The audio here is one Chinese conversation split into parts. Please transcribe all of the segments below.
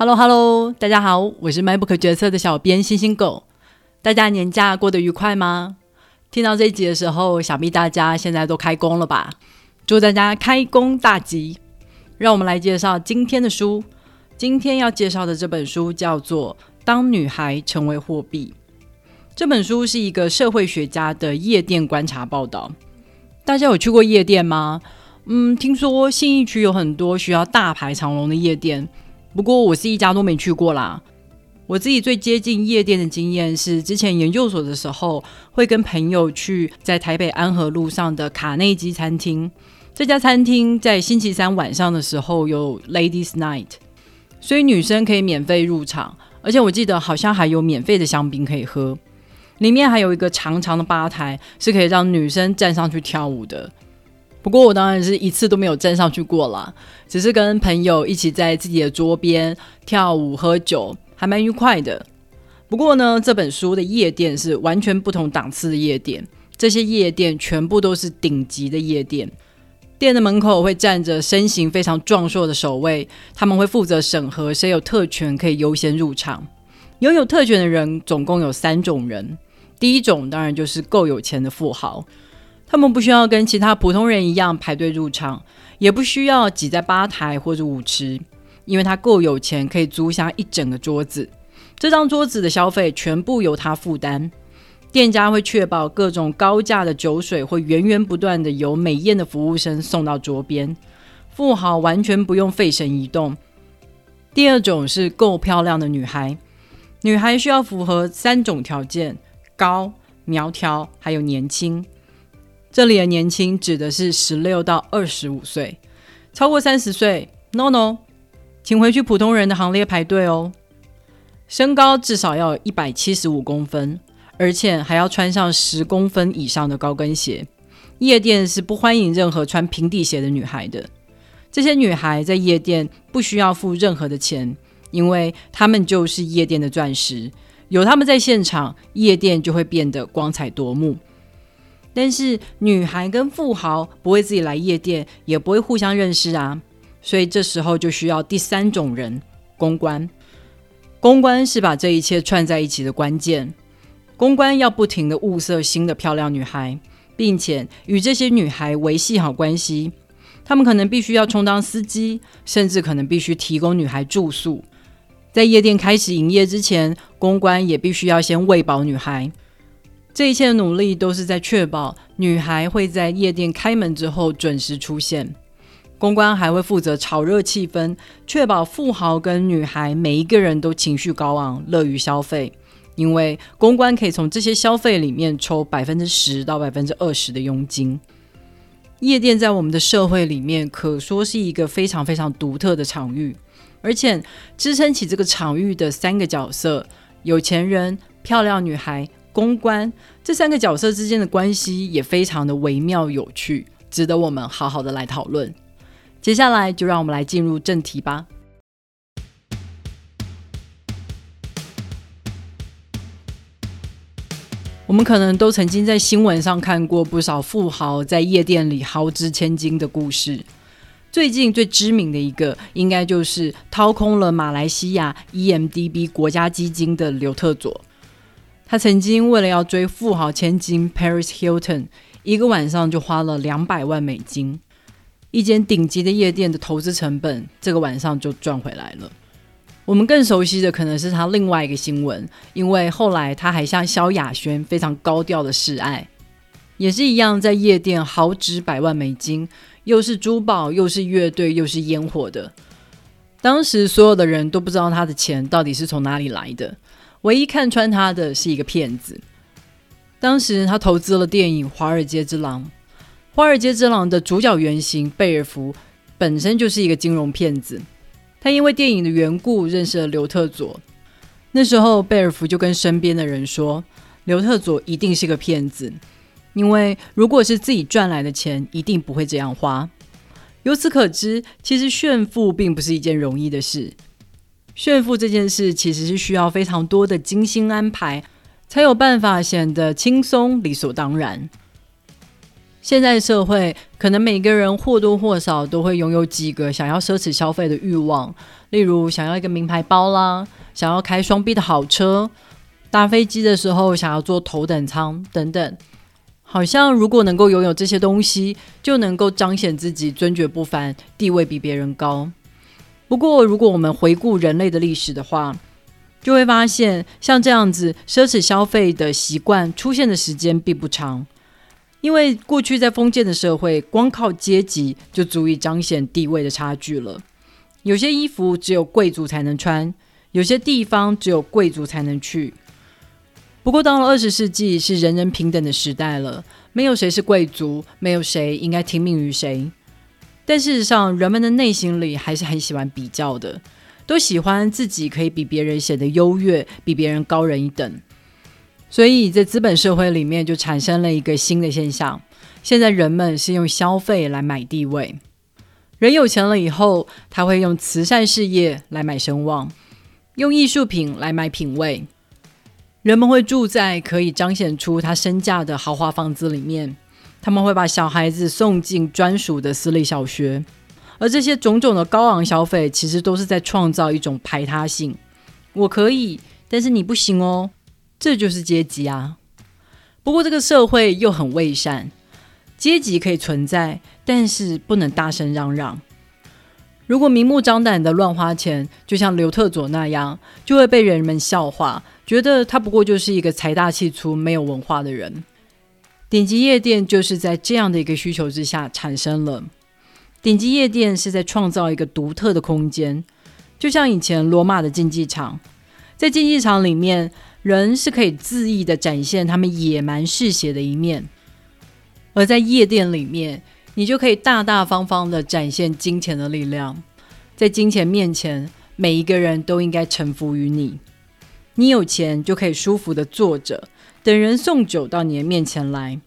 Hello Hello，大家好，我是 MacBook 角色的小编星星狗。大家年假过得愉快吗？听到这一集的时候，想必大家现在都开工了吧？祝大家开工大吉！让我们来介绍今天的书。今天要介绍的这本书叫做《当女孩成为货币》。这本书是一个社会学家的夜店观察报道。大家有去过夜店吗？嗯，听说信义区有很多需要大排长龙的夜店。不过我是一家都没去过啦。我自己最接近夜店的经验是，之前研究所的时候，会跟朋友去在台北安和路上的卡内基餐厅。这家餐厅在星期三晚上的时候有 Ladies Night，所以女生可以免费入场，而且我记得好像还有免费的香槟可以喝。里面还有一个长长的吧台，是可以让女生站上去跳舞的。不过我当然是一次都没有站上去过啦，只是跟朋友一起在自己的桌边跳舞喝酒，还蛮愉快的。不过呢，这本书的夜店是完全不同档次的夜店，这些夜店全部都是顶级的夜店。店的门口会站着身形非常壮硕的守卫，他们会负责审核谁有特权可以优先入场。拥有特权的人总共有三种人，第一种当然就是够有钱的富豪。他们不需要跟其他普通人一样排队入场，也不需要挤在吧台或者舞池，因为他够有钱，可以租下一整个桌子。这张桌子的消费全部由他负担。店家会确保各种高价的酒水会源源不断的由美艳的服务生送到桌边。富豪完全不用费神移动。第二种是够漂亮的女孩，女孩需要符合三种条件：高、苗条，还有年轻。这里的年轻指的是十六到二十五岁，超过三十岁，no no，请回去普通人的行列排队哦。身高至少要一百七十五公分，而且还要穿上十公分以上的高跟鞋。夜店是不欢迎任何穿平底鞋的女孩的。这些女孩在夜店不需要付任何的钱，因为她们就是夜店的钻石，有她们在现场，夜店就会变得光彩夺目。但是女孩跟富豪不会自己来夜店，也不会互相认识啊，所以这时候就需要第三种人——公关。公关是把这一切串在一起的关键。公关要不停的物色新的漂亮女孩，并且与这些女孩维系好关系。他们可能必须要充当司机，甚至可能必须提供女孩住宿。在夜店开始营业之前，公关也必须要先喂饱女孩。这一切的努力都是在确保女孩会在夜店开门之后准时出现。公关还会负责炒热气氛，确保富豪跟女孩每一个人都情绪高昂，乐于消费。因为公关可以从这些消费里面抽百分之十到百分之二十的佣金。夜店在我们的社会里面可说是一个非常非常独特的场域，而且支撑起这个场域的三个角色：有钱人、漂亮女孩。公关这三个角色之间的关系也非常的微妙有趣，值得我们好好的来讨论。接下来就让我们来进入正题吧。我们可能都曾经在新闻上看过不少富豪在夜店里豪掷千金的故事。最近最知名的一个，应该就是掏空了马来西亚 EMDB 国家基金的刘特佐。他曾经为了要追富豪千金 Paris Hilton，一个晚上就花了两百万美金。一间顶级的夜店的投资成本，这个晚上就赚回来了。我们更熟悉的可能是他另外一个新闻，因为后来他还向萧亚轩非常高调的示爱，也是一样在夜店豪掷百万美金，又是珠宝，又是乐队，又是烟火的。当时所有的人都不知道他的钱到底是从哪里来的。唯一看穿他的是一个骗子。当时他投资了电影《华尔街之狼》，《华尔街之狼》的主角原型贝尔福本身就是一个金融骗子。他因为电影的缘故认识了刘特佐。那时候贝尔福就跟身边的人说：“刘特佐一定是个骗子，因为如果是自己赚来的钱，一定不会这样花。”由此可知，其实炫富并不是一件容易的事。炫富这件事其实是需要非常多的精心安排，才有办法显得轻松理所当然。现在社会可能每个人或多或少都会拥有几个想要奢侈消费的欲望，例如想要一个名牌包啦，想要开双臂的好车，搭飞机的时候想要坐头等舱等等。好像如果能够拥有这些东西，就能够彰显自己尊爵不凡，地位比别人高。不过，如果我们回顾人类的历史的话，就会发现，像这样子奢侈消费的习惯出现的时间并不长。因为过去在封建的社会，光靠阶级就足以彰显地位的差距了。有些衣服只有贵族才能穿，有些地方只有贵族才能去。不过，到了二十世纪，是人人平等的时代了，没有谁是贵族，没有谁应该听命于谁。但事实上，人们的内心里还是很喜欢比较的，都喜欢自己可以比别人显得优越，比别人高人一等。所以在资本社会里面，就产生了一个新的现象：现在人们是用消费来买地位。人有钱了以后，他会用慈善事业来买声望，用艺术品来买品味。人们会住在可以彰显出他身价的豪华房子里面，他们会把小孩子送进专属的私立小学，而这些种种的高昂消费，其实都是在创造一种排他性。我可以，但是你不行哦，这就是阶级啊。不过这个社会又很伪善，阶级可以存在，但是不能大声嚷嚷。如果明目张胆的乱花钱，就像刘特佐那样，就会被人们笑话。觉得他不过就是一个财大气粗、没有文化的人。顶级夜店就是在这样的一个需求之下产生了。顶级夜店是在创造一个独特的空间，就像以前罗马的竞技场，在竞技场里面，人是可以恣意的展现他们野蛮嗜血的一面；而在夜店里面，你就可以大大方方的展现金钱的力量。在金钱面前，每一个人都应该臣服于你。你有钱就可以舒服的坐着，等人送酒到你的面前来。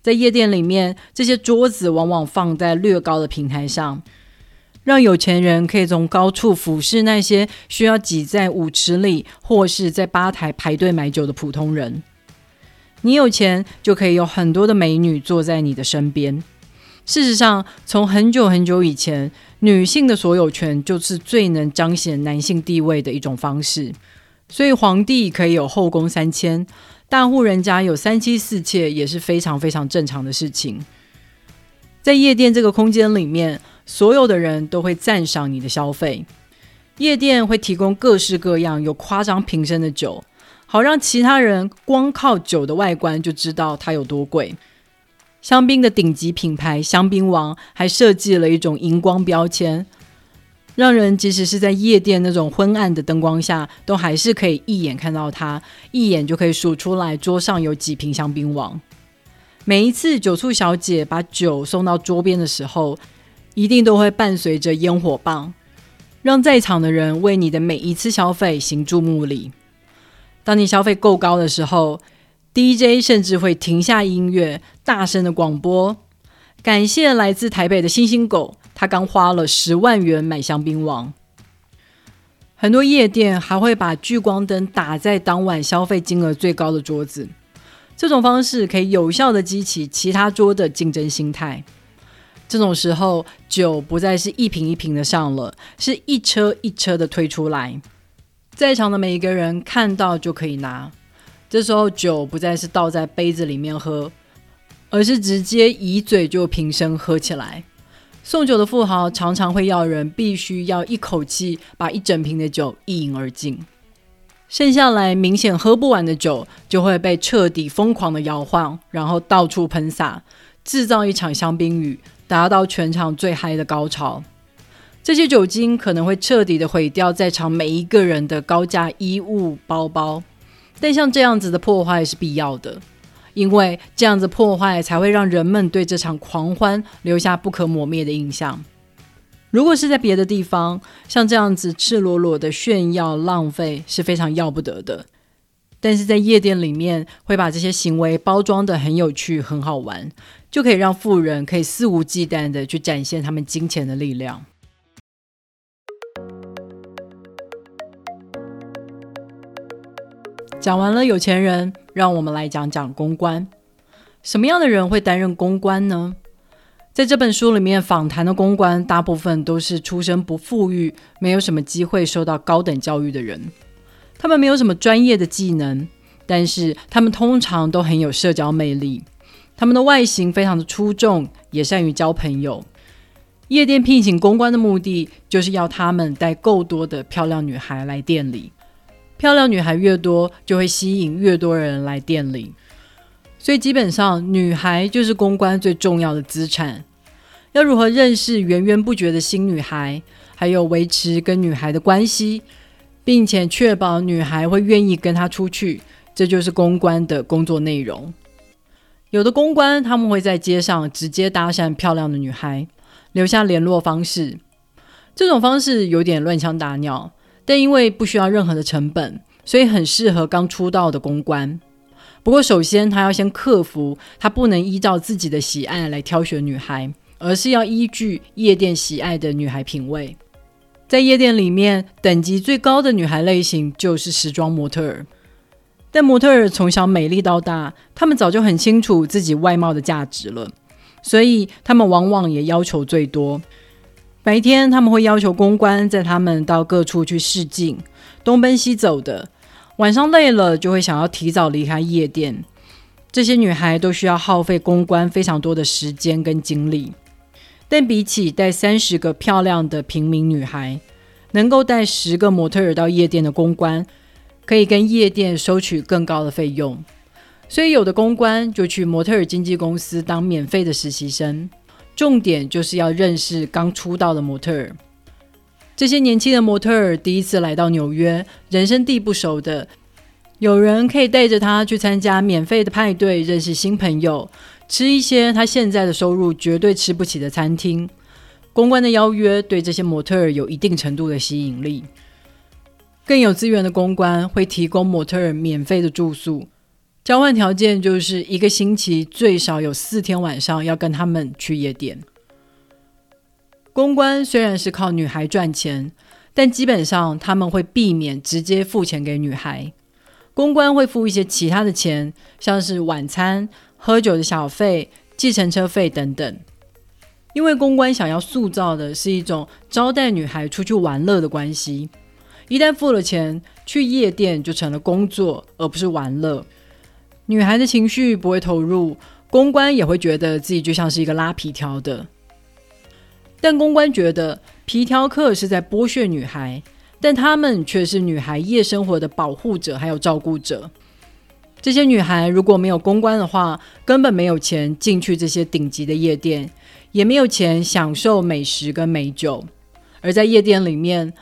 在夜店里面，这些桌子往往放在略高的平台上，让有钱人可以从高处俯视那些需要挤在舞池里或是在吧台排队买酒的普通人。你有钱就可以有很多的美女坐在你的身边。事实上，从很久很久以前，女性的所有权就是最能彰显男性地位的一种方式。所以皇帝可以有后宫三千，大户人家有三妻四妾也是非常非常正常的事情。在夜店这个空间里面，所有的人都会赞赏你的消费。夜店会提供各式各样有夸张瓶身的酒，好让其他人光靠酒的外观就知道它有多贵。香槟的顶级品牌香槟王还设计了一种荧光标签。让人即使是在夜店那种昏暗的灯光下，都还是可以一眼看到它，一眼就可以数出来桌上有几瓶香槟王。每一次酒醋小姐把酒送到桌边的时候，一定都会伴随着烟火棒，让在场的人为你的每一次消费行注目礼。当你消费够高的时候，DJ 甚至会停下音乐，大声的广播，感谢来自台北的星星狗。他刚花了十万元买香槟王，很多夜店还会把聚光灯打在当晚消费金额最高的桌子，这种方式可以有效的激起其他桌的竞争心态。这种时候，酒不再是一瓶一瓶的上了，是一车一车的推出来，在场的每一个人看到就可以拿。这时候，酒不再是倒在杯子里面喝，而是直接以嘴就平身喝起来。送酒的富豪常常会要人必须要一口气把一整瓶的酒一饮而尽，剩下来明显喝不完的酒就会被彻底疯狂的摇晃，然后到处喷洒，制造一场香槟雨，达到全场最嗨的高潮。这些酒精可能会彻底的毁掉在场每一个人的高价衣物、包包，但像这样子的破坏是必要的。因为这样子破坏，才会让人们对这场狂欢留下不可磨灭的印象。如果是在别的地方，像这样子赤裸裸的炫耀浪费是非常要不得的。但是在夜店里面，会把这些行为包装的很有趣、很好玩，就可以让富人可以肆无忌惮的去展现他们金钱的力量。讲完了有钱人，让我们来讲讲公关。什么样的人会担任公关呢？在这本书里面访谈的公关，大部分都是出身不富裕、没有什么机会受到高等教育的人。他们没有什么专业的技能，但是他们通常都很有社交魅力。他们的外形非常的出众，也善于交朋友。夜店聘请公关的目的，就是要他们带够多的漂亮女孩来店里。漂亮女孩越多，就会吸引越多人来店里。所以基本上，女孩就是公关最重要的资产。要如何认识源源不绝的新女孩，还有维持跟女孩的关系，并且确保女孩会愿意跟他出去，这就是公关的工作内容。有的公关他们会在街上直接搭讪漂亮的女孩，留下联络方式。这种方式有点乱枪打鸟，但因为不需要任何的成本，所以很适合刚出道的公关。不过，首先他要先克服，他不能依照自己的喜爱来挑选女孩，而是要依据夜店喜爱的女孩品味。在夜店里面，等级最高的女孩类型就是时装模特儿。但模特儿从小美丽到大，他们早就很清楚自己外貌的价值了，所以他们往往也要求最多。白天他们会要求公关在他们到各处去试镜，东奔西走的。晚上累了，就会想要提早离开夜店。这些女孩都需要耗费公关非常多的时间跟精力，但比起带三十个漂亮的平民女孩，能够带十个模特儿到夜店的公关，可以跟夜店收取更高的费用。所以有的公关就去模特儿经纪公司当免费的实习生，重点就是要认识刚出道的模特儿。这些年轻的模特儿第一次来到纽约，人生地不熟的，有人可以带着他去参加免费的派对，认识新朋友，吃一些他现在的收入绝对吃不起的餐厅。公关的邀约对这些模特儿有一定程度的吸引力。更有资源的公关会提供模特儿免费的住宿，交换条件就是一个星期最少有四天晚上要跟他们去夜店。公关虽然是靠女孩赚钱，但基本上他们会避免直接付钱给女孩。公关会付一些其他的钱，像是晚餐、喝酒的小费、计程车费等等。因为公关想要塑造的是一种招待女孩出去玩乐的关系。一旦付了钱，去夜店就成了工作，而不是玩乐。女孩的情绪不会投入，公关也会觉得自己就像是一个拉皮条的。但公关觉得皮条客是在剥削女孩，但他们却是女孩夜生活的保护者还有照顾者。这些女孩如果没有公关的话，根本没有钱进去这些顶级的夜店，也没有钱享受美食跟美酒。而在夜店里面，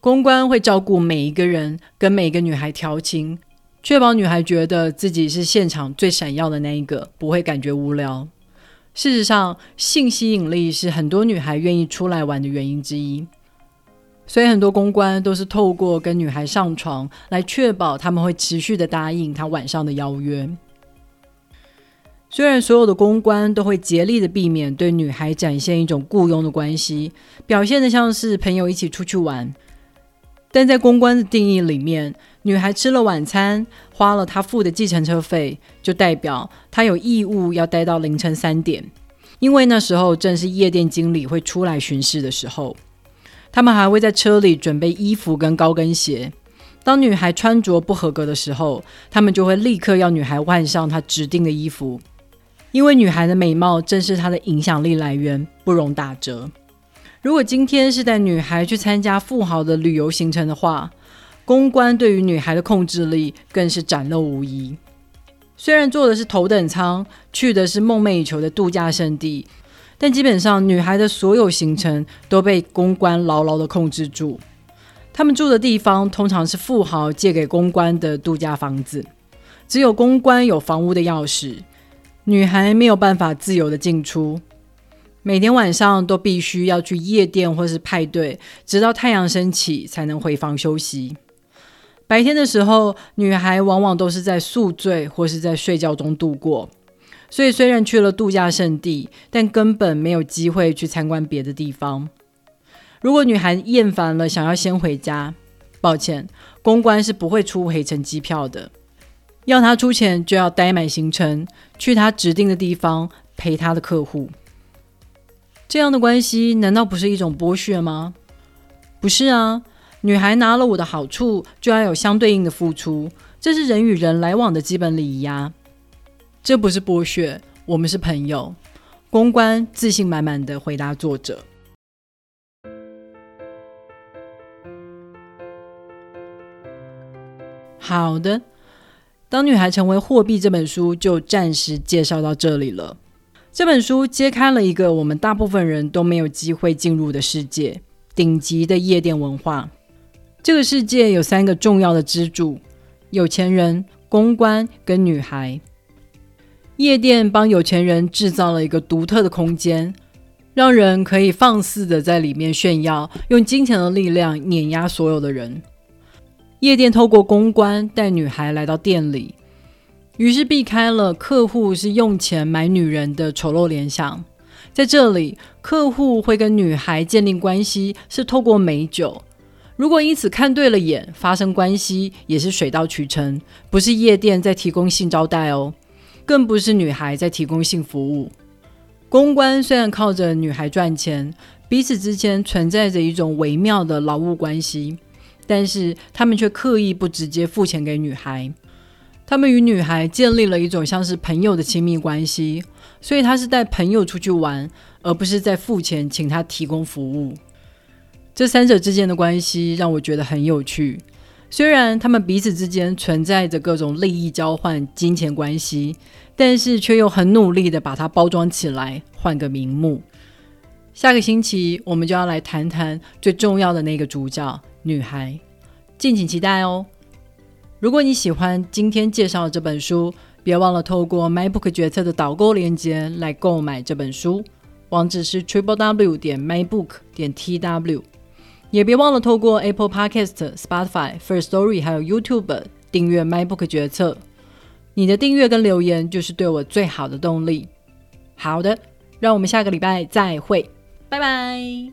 公关会照顾每一个人，跟每一个女孩调情，确保女孩觉得自己是现场最闪耀的那一个，不会感觉无聊。事实上，性吸引力是很多女孩愿意出来玩的原因之一。所以，很多公关都是透过跟女孩上床来确保他们会持续的答应他晚上的邀约。虽然所有的公关都会竭力的避免对女孩展现一种雇佣的关系，表现的像是朋友一起出去玩。但在公关的定义里面，女孩吃了晚餐，花了她付的计程车费，就代表她有义务要待到凌晨三点，因为那时候正是夜店经理会出来巡视的时候。他们还会在车里准备衣服跟高跟鞋。当女孩穿着不合格的时候，他们就会立刻要女孩换上她指定的衣服，因为女孩的美貌正是她的影响力来源，不容打折。如果今天是带女孩去参加富豪的旅游行程的话，公关对于女孩的控制力更是展露无遗。虽然坐的是头等舱，去的是梦寐以求的度假胜地，但基本上女孩的所有行程都被公关牢牢的控制住。他们住的地方通常是富豪借给公关的度假房子，只有公关有房屋的钥匙，女孩没有办法自由的进出。每天晚上都必须要去夜店或是派对，直到太阳升起才能回房休息。白天的时候，女孩往往都是在宿醉或是在睡觉中度过。所以虽然去了度假胜地，但根本没有机会去参观别的地方。如果女孩厌烦了，想要先回家，抱歉，公关是不会出回程机票的。要他出钱就要待满行程，去他指定的地方陪他的客户。这样的关系难道不是一种剥削吗？不是啊，女孩拿了我的好处，就要有相对应的付出，这是人与人来往的基本礼仪呀。这不是剥削，我们是朋友。公关自信满满的回答作者。好的，当女孩成为货币这本书就暂时介绍到这里了。这本书揭开了一个我们大部分人都没有机会进入的世界——顶级的夜店文化。这个世界有三个重要的支柱：有钱人、公关跟女孩。夜店帮有钱人制造了一个独特的空间，让人可以放肆的在里面炫耀，用金钱的力量碾压所有的人。夜店透过公关带女孩来到店里。于是避开了客户是用钱买女人的丑陋联想，在这里，客户会跟女孩建立关系是透过美酒。如果因此看对了眼，发生关系也是水到渠成，不是夜店在提供性招待哦，更不是女孩在提供性服务。公关虽然靠着女孩赚钱，彼此之间存在着一种微妙的劳务关系，但是他们却刻意不直接付钱给女孩。他们与女孩建立了一种像是朋友的亲密关系，所以他是带朋友出去玩，而不是在付钱请他提供服务。这三者之间的关系让我觉得很有趣。虽然他们彼此之间存在着各种利益交换、金钱关系，但是却又很努力的把它包装起来，换个名目。下个星期我们就要来谈谈最重要的那个主角——女孩，敬请期待哦。如果你喜欢今天介绍的这本书，别忘了透过 MyBook 决策的导购链接来购买这本书，网址是 triple w 点 mybook 点 tw。也别忘了透过 Apple Podcast、Spotify、First Story 还有 YouTube 订阅 MyBook 决策。你的订阅跟留言就是对我最好的动力。好的，让我们下个礼拜再会，拜拜。